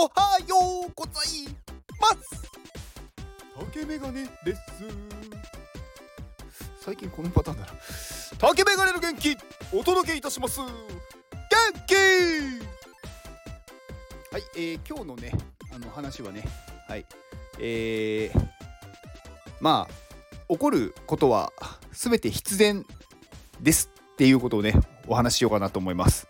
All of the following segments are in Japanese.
おはようございます。竹メガネです。最近このパターンだな。竹メガネの元気お届けいたします。元気！はい、えー、今日のねあの話はねはいえー、まあ起こることは全て必然ですっていうことをねお話ししようかなと思います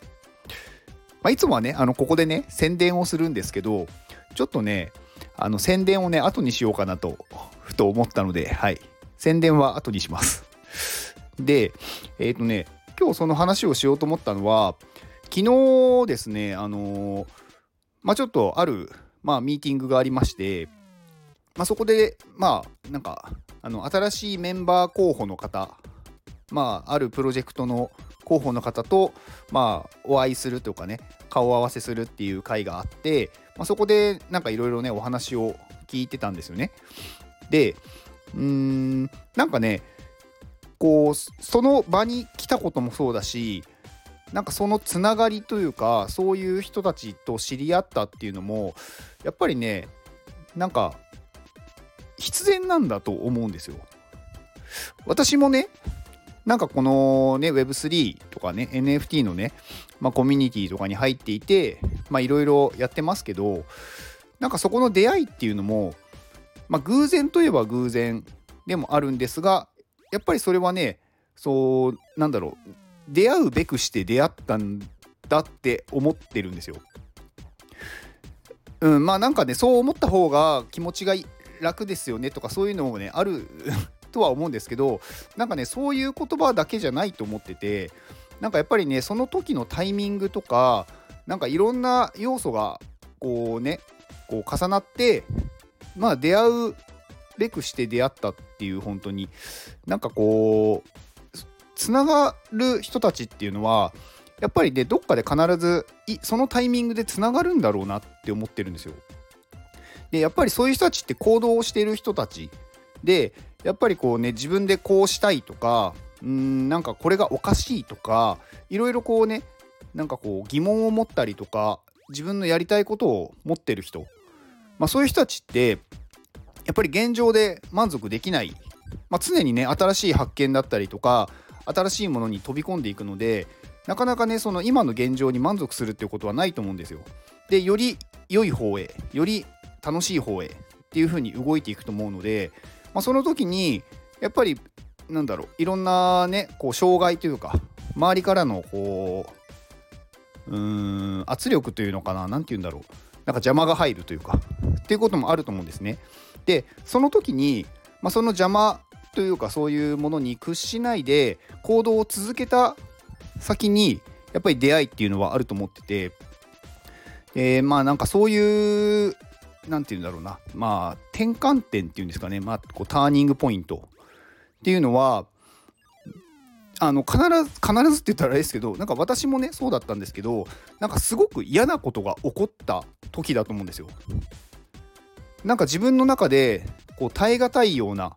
まあ、いつもはね、あのここでね、宣伝をするんですけど、ちょっとね、あの宣伝をね、後にしようかなと、ふと思ったので、はい。宣伝は後にします。で、えっ、ー、とね、今日その話をしようと思ったのは、昨日ですね、あのー、まあ、ちょっとある、まあ、ミーティングがありまして、まあ、そこで、まあ、なんか、あの、新しいメンバー候補の方、まあ、あるプロジェクトの広報の方と、まあ、お会いするとかね顔合わせするっていう会があって、まあ、そこでなんかいろいろねお話を聞いてたんですよね。でうーんなんかねこうその場に来たこともそうだしなんかそのつながりというかそういう人たちと知り合ったっていうのもやっぱりねなんか必然なんだと思うんですよ。私もねなんかこのね Web3 とかね NFT のね、まあ、コミュニティとかに入っていてまあいろいろやってますけどなんかそこの出会いっていうのもまあ偶然といえば偶然でもあるんですがやっぱりそれはねそうなんだろう出会うべくして出会ったんだって思ってるんですよ。うん、まあなんかねそう思った方が気持ちが楽ですよねとかそういうのもねあるとは思うんですけどなんかねそういう言葉だけじゃないと思っててなんかやっぱりねその時のタイミングとかなんかいろんな要素がこうねこう重なってまあ出会うべくして出会ったっていう本当になんかこうつながる人たちっていうのはやっぱりねどっかで必ずそのタイミングでつながるんだろうなって思ってるんですよ。でやっぱりそういう人たちって行動をしている人たちでやっぱりこうね自分でこうしたいとかうんなんかこれがおかしいとかいろいろこうねなんかこう疑問を持ったりとか自分のやりたいことを持ってる人、まあ、そういう人たちってやっぱり現状で満足できない、まあ、常にね新しい発見だったりとか新しいものに飛び込んでいくのでなかなかねその今の現状に満足するっていうことはないと思うんですよ。でより良い方へより楽しい方へっていう風に動いていくと思うのでまあ、その時にやっぱりなんだろういろんなねこう障害というか周りからのこううーん圧力というのかな何て言うんだろうなんか邪魔が入るというかっていうこともあると思うんですね。でその時に、まあ、その邪魔というかそういうものに屈しないで行動を続けた先にやっぱり出会いっていうのはあると思ってて、えー、まあなんかそういう何て言うんだろうな。まあ転換点っていうんですかね、まあ、こうターニングポイント。っていうのはあの必ず必ずって言ったらあれですけどなんか私もねそうだったんですけどなんかすごく嫌なことが起こった時だと思うんですよ。なんか自分の中でこう耐え難いような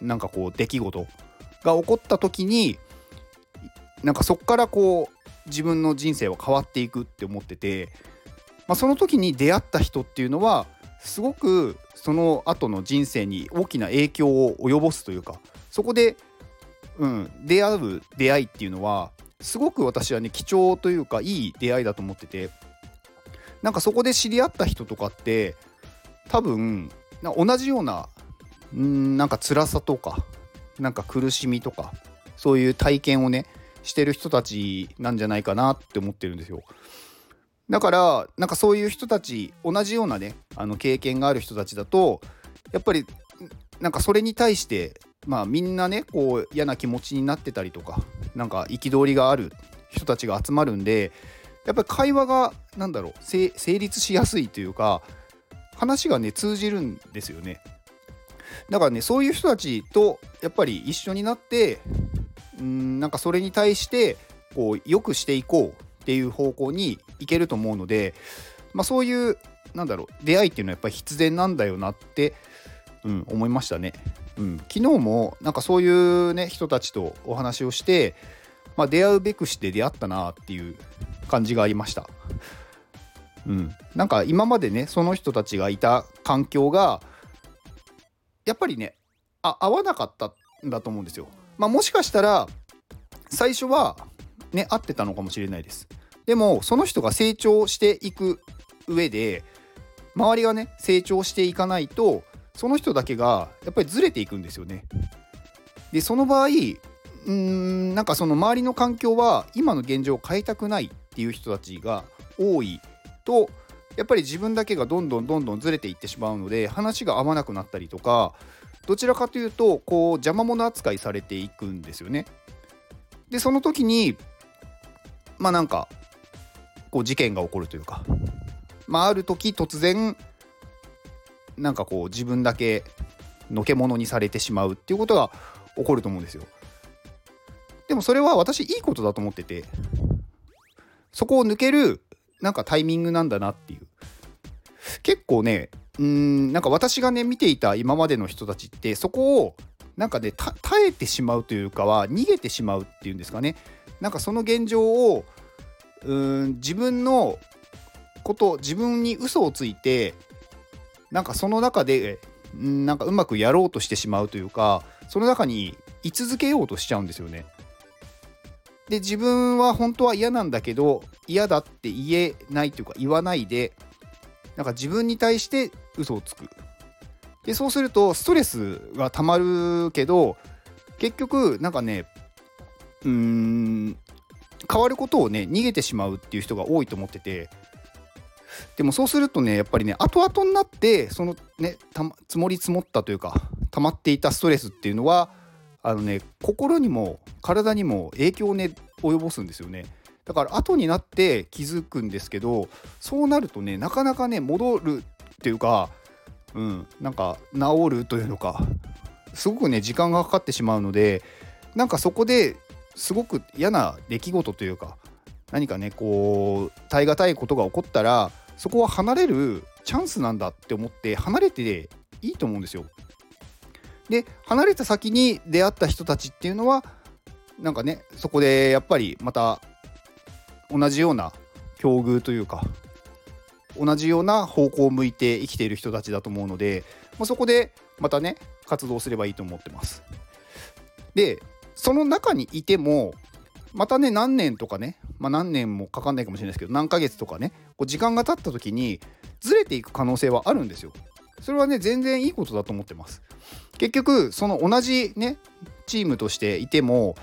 なんかこう出来事が起こった時になんかそこからこう自分の人生は変わっていくって思っててまあ、その時に出会った人っていうのはすごくその後の人生に大きな影響を及ぼすというかそこで、うん、出会う出会いっていうのはすごく私はね貴重というかいい出会いだと思っててなんかそこで知り合った人とかって多分同じようなうんなんか辛さとかなんか苦しみとかそういう体験をねしてる人たちなんじゃないかなって思ってるんですよ。だからなんかそういう人たち同じようなねあの経験がある人たちだとやっぱりなんかそれに対してまあみんなねこう嫌な気持ちになってたりとかなんか憤りがある人たちが集まるんでやっぱり会話が何だろう成立しやすいというか話がね通じるんですよね。だからねそういう人たちとやっぱり一緒になってうんなんかそれに対してこう良くしていこうっていう方向にいけると思うので、まあ、そういうなんだろう出会いっていうのはやっぱり必然なんだよなって、うん、思いましたね。うん、昨日もなんかそういうね人たちとお話をして、まあ、出会うべくして出会ったなっていう感じがありました。うん、なんか今までねその人たちがいた環境がやっぱりねあ合わなかったんだと思うんですよ。まあ、もしかしたら最初はね合ってたのかもしれないです。でもその人が成長していく上で周りがね成長していかないとその人だけがやっぱりずれていくんですよね。でその場合うーんなんかその周りの環境は今の現状を変えたくないっていう人たちが多いとやっぱり自分だけがどんどんどんどんずれていってしまうので話が合わなくなったりとかどちらかというとこう邪魔者扱いされていくんですよね。でその時にまあなんかこう事件が起こるというか、まあ、ある時突然なんかこう自分だけのけ者にされてしまうっていうことが起こると思うんですよ。でもそれは私いいことだと思っててそこを抜けるなんかタイミングなんだなっていう。結構ねうんなんか私がね見ていた今までの人たちってそこをなんかね耐えてしまうというかは逃げてしまうっていうんですかね。なんかその現状をうん自分のこと自分に嘘をついてなんかその中でなんかうまくやろうとしてしまうというかその中に居続けようとしちゃうんですよね。で自分は本当は嫌なんだけど嫌だって言えないというか言わないでなんか自分に対して嘘をつく。でそうするとストレスがたまるけど結局なんかねうーん変わることをね逃げてしまうっていう人が多いと思ってて。でもそうするとねやっぱりね後々になってそのね積もり積もったというか溜まっていたストレスっていうのはあのね心にも体にも影響をね及ぼすんですよね。だから後になって気づくんですけどそうなるとねなかなかね戻るっていうかうんなんか治るというのかすごくね時間がかかってしまうのでなんかそこですごく嫌な出来事というか何かねこう耐え難いことが起こったらそこは離れるチャンスなんだって思って離れていいと思うんですよ。で離れた先に出会った人たちっていうのはなんかねそこでやっぱりまた同じような境遇というか同じような方向を向いて生きている人たちだと思うので、まあ、そこでまたね活動すればいいと思ってます。でその中にいてもまたね何年とかね、まあ、何年もかかんないかもしれないですけど何ヶ月とかねこう時間が経った時にずれていく可能性はあるんですよ。それはね全然いいことだと思ってます。結局その同じねチームとしていても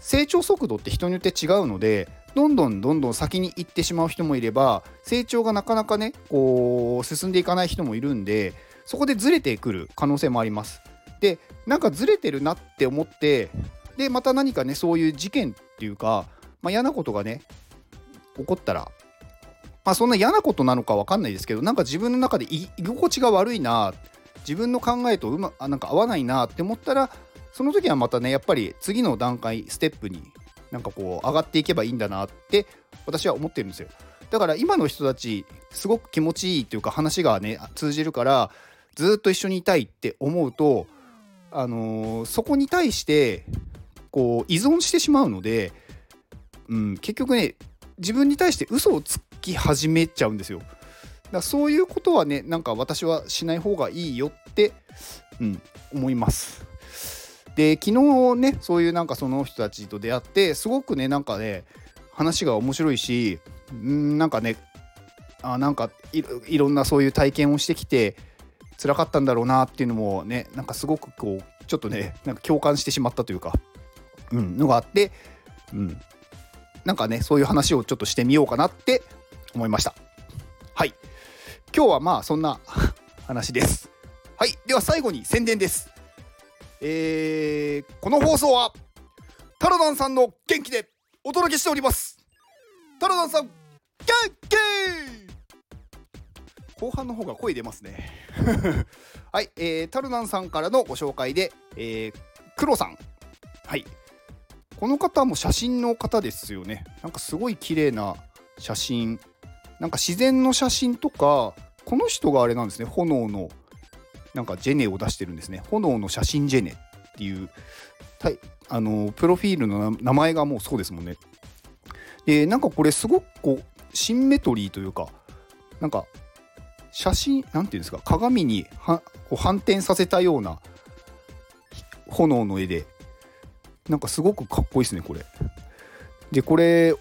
成長速度って人によって違うのでどんどんどんどん先に行ってしまう人もいれば成長がなかなかねこう進んでいかない人もいるんでそこでずれてくる可能性もあります。でなんかずれてるなって思ってでまた何かねそういう事件っていうか、まあ、嫌なことがね起こったらまあそんな嫌なことなのか分かんないですけどなんか自分の中で居心地が悪いな自分の考えとうまなんか合わないなって思ったらその時はまたねやっぱり次の段階ステップになんかこう上がっていけばいいんだなって私は思ってるんですよ。だから今の人たちすごく気持ちいいっていうか話がね通じるからずっと一緒にいたいって思うとあのー、そこに対してこう依存してしまうので、うん、結局ね自分に対して嘘をつき始めちゃうんですよ。だそういうことはねなんか私はしない方がいいよって、うん、思います。で昨日ねそういうなんかその人たちと出会ってすごくねなんかね話が面白いしんなんかねあなんかいろんなそういう体験をしてきて辛かったんだろうなっていうのもねなんかすごくこうちょっとねなんか共感してしまったというか、うん、のがあって、うん、なんかねそういう話をちょっとしてみようかなって思いました。はい。今日はまあそんな話です。はい。では最後に宣伝です。えー、この放送はタラダンさんの元気でお届けしております。タラダンさん元気!後半の方が声出ますね。はい、えー、タルナンさんからのご紹介で、えー、黒さん。はい。この方も写真の方ですよね。なんかすごい綺麗な写真。なんか自然の写真とかこの人があれなんですね。炎のなんかジェネを出してるんですね。炎の写真ジェネっていうあのプロフィールの名前がもうそうですもんね。でなんかこれすごくこうシンメトリーというかなんか写真なんていうんですか鏡にはこう反転させたような炎の絵でなんかすごくかっこいいですねこれ。でこれ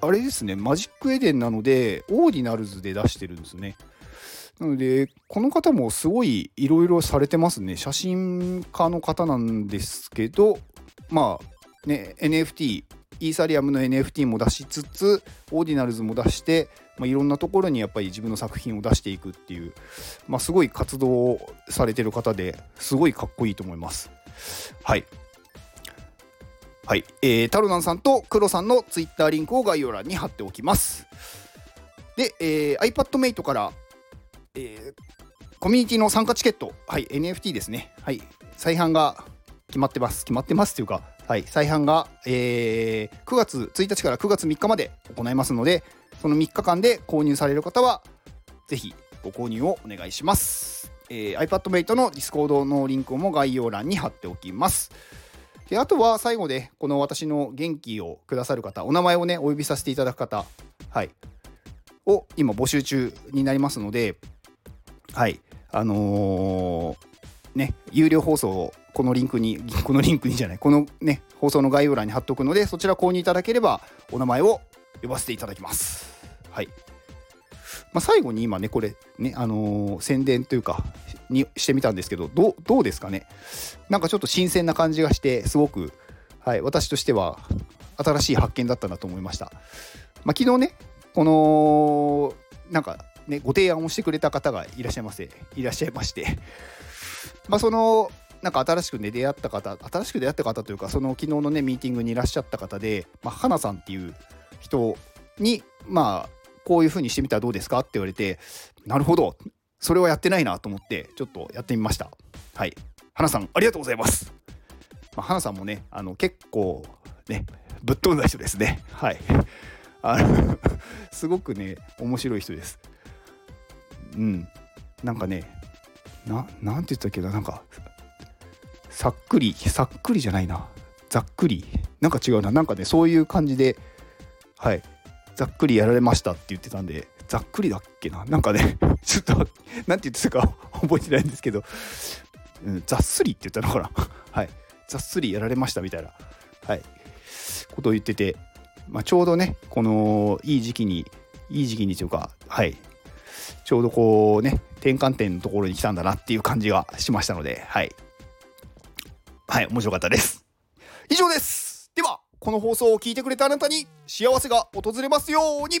あれですねマジックエデンなのでオーディナルズで出してるんですね。なのでこの方もすごいいろいろされてますね写真家の方なんですけどまあね NFT イーサリアムの NFT も出しつつオーディナルズも出して、まあ、いろんなところにやっぱり自分の作品を出していくっていう、まあ、すごい活動をされてる方ですごいかっこいいと思います。はいはい、えー、タロナンさんとクロさんのツイッターリンクを概要欄に貼っておきます。で、えー、iPadMate から、えー、コミュニティの参加チケット、はい、NFT ですね。はい、再販が決まってます。決まってますっていうか、はい、再販が、えー、9月1日から9月3日まで行いますので、その3日間で購入される方は、ぜひご購入をお願いします。えー、iPadMate の Discord のリンクも概要欄に貼っておきます。であとは最後でこの私の元気をくださる方お名前をねお呼びさせていただく方はい。を今募集中になりますのではい。あのー、ね有料放送をこのリンクに このリンクにじゃないこのね放送の概要欄に貼っておくのでそちら購入いただければお名前を呼ばせていただきます。はい。まあ、最後に今ねこれねあのー、宣伝というかにしてみたんですけどどうですかね？なんかちょっと新鮮な感じがしてすごく、はい、私としては新しい発見だったなと思いました、まあ、昨日ねこのなんかねご提案をしてくれた方がいらっしゃいませいらっしゃいまして。まそのなんか新しくね出会った方新しく出会った方というかその昨日のねミーティングにいらっしゃった方で、まあ、花さんっていう人にまあこういう風にしてみたらどうですか？って言われてなるほど！それはやってないなと思ってちょっとやってみました。はい。花さんありがとうございます、まあ、花さんもねあの結構ねぶっ飛んだ人ですね。はい。あの すごくね面白い人です。うん。なんかねななんて言ったっけななんかさっくりさっくりじゃないな。ざっくり。なんか違うな。なんかねそういう感じではい。ざっくりやられましたって言ってたんでざっくりだっけな？なんかね ちょっと何て言ってたか 覚えてないんですけど、うん、ざっすりって言ったのかな？はい。ざっすりやられましたみたいな。はい。ことを言ってて、まあ、ちょうどねこのいい時期にいい時期にというかはい。ちょうどこうね転換点のところに来たんだなっていう感じがしましたのではい。はい面白かったです。以上です。ではこの放送を聞いてくれたあなたに幸せが訪れますように。